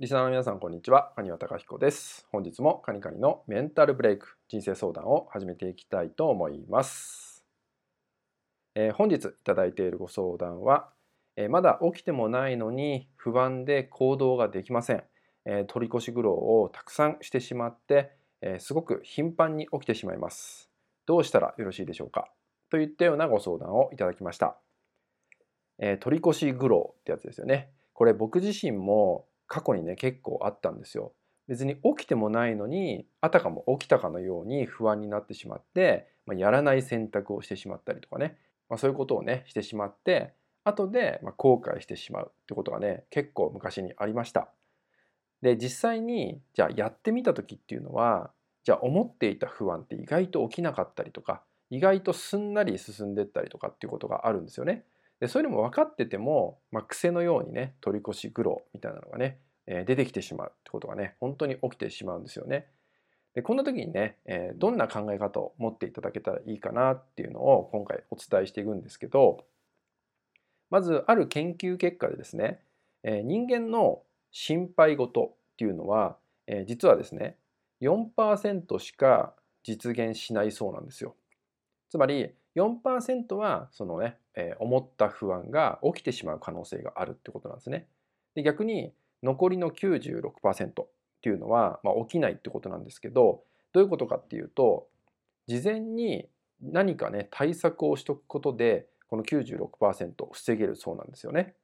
リスナーの皆さん、こんにちは。蟹和隆彦です。本日もカニカニのメンタルブレイク人生相談を始めていきたいと思います。えー、本日いただいているご相談は、えー、まだ起きてもないのに不安で行動ができません。えー、取り越し苦労をたくさんしてしまって、えすごく頻繁に起きてしまいます。どうしたらよろしいでしょうか？といったようなご相談をいただきました。え取り越し苦労ってやつですよね。これ僕自身も過去にね結構あったんですよ。別に起きてもないのにあたかも起きたかのように不安になってしまって、まあ、やらない選択をしてしまったりとかね、まあ、そういうことをねしてしまって後でま後悔してしまうってことがね結構昔にありました。で実際にじゃあやってみた時っていうのはじゃあ思っていた不安って意外と起きなかったりとか意外とすんなり進んでったりとかっていうことがあるんですよね。でそういうのも分かってても、まあ、癖のようにね取り越し苦労みたいなのがね、えー、出てきてしまうってことがね本当に起きてしまうんですよね。でこんな時にね、えー、どんな考え方を持っていただけたらいいかなっていうのを今回お伝えしていくんですけどまずある研究結果でですね、えー、人間の心配事っていうのは、えー、実はですね4%しか実現しないそうなんですよ。つまり4%はそのね、えー、思った不安が起きてしまう可能性があるってことなんですね。で逆に残りの96%っていうのは、まあ、起きないってことなんですけどどういうことかっていうと事前に何かね対策をしとくことでこの96%を防げるそうなんですよね。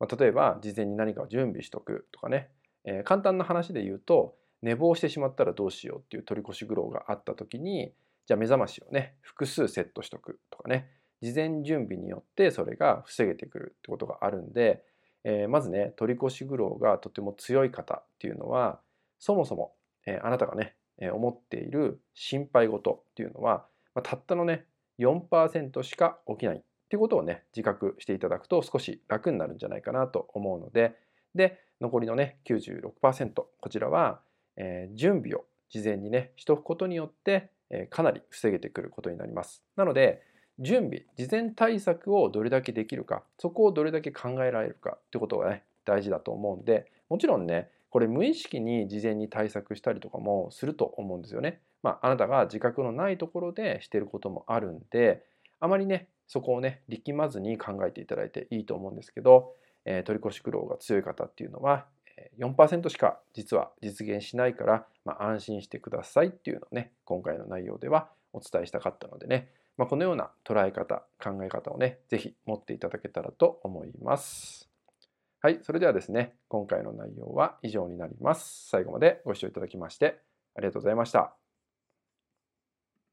まあ、例えば事前に何かを準備しとくとかね、えー、簡単な話で言うと寝坊してしまったらどうしようっていう取り越し苦労があった時にじゃあ目覚ましをね複数セットしとくとかね。事前準備によってそれが防げてくるってことがあるんで、えー、まずね取り越し苦労がとても強い方っていうのはそもそも、えー、あなたがね、えー、思っている心配事っていうのは、まあ、たったのね4%しか起きないっていうことをね自覚していただくと少し楽になるんじゃないかなと思うのでで残りのね96%こちらは、えー、準備を事前にねしとくことによってかなり防げてくることになります。なので準備事前対策をどれだけできるかそこをどれだけ考えられるかってことがね大事だと思うんでもちろんねこれ無意識に事前に対策したりとかもすると思うんですよね。まあ、あなたが自覚のないところでしてることもあるんであまりねそこをね力まずに考えていただいていいと思うんですけど、えー、取り越し苦労が強い方っていうのは4%しか実は実現しないから、まあ、安心してくださいっていうのをね今回の内容ではお伝えしたかったのでね、まあ、このような捉え方考え方をね是非持っていただけたらと思います。はい、それではですね今回の内容は以上になります。最後までご視聴いただきましてありがとうございました。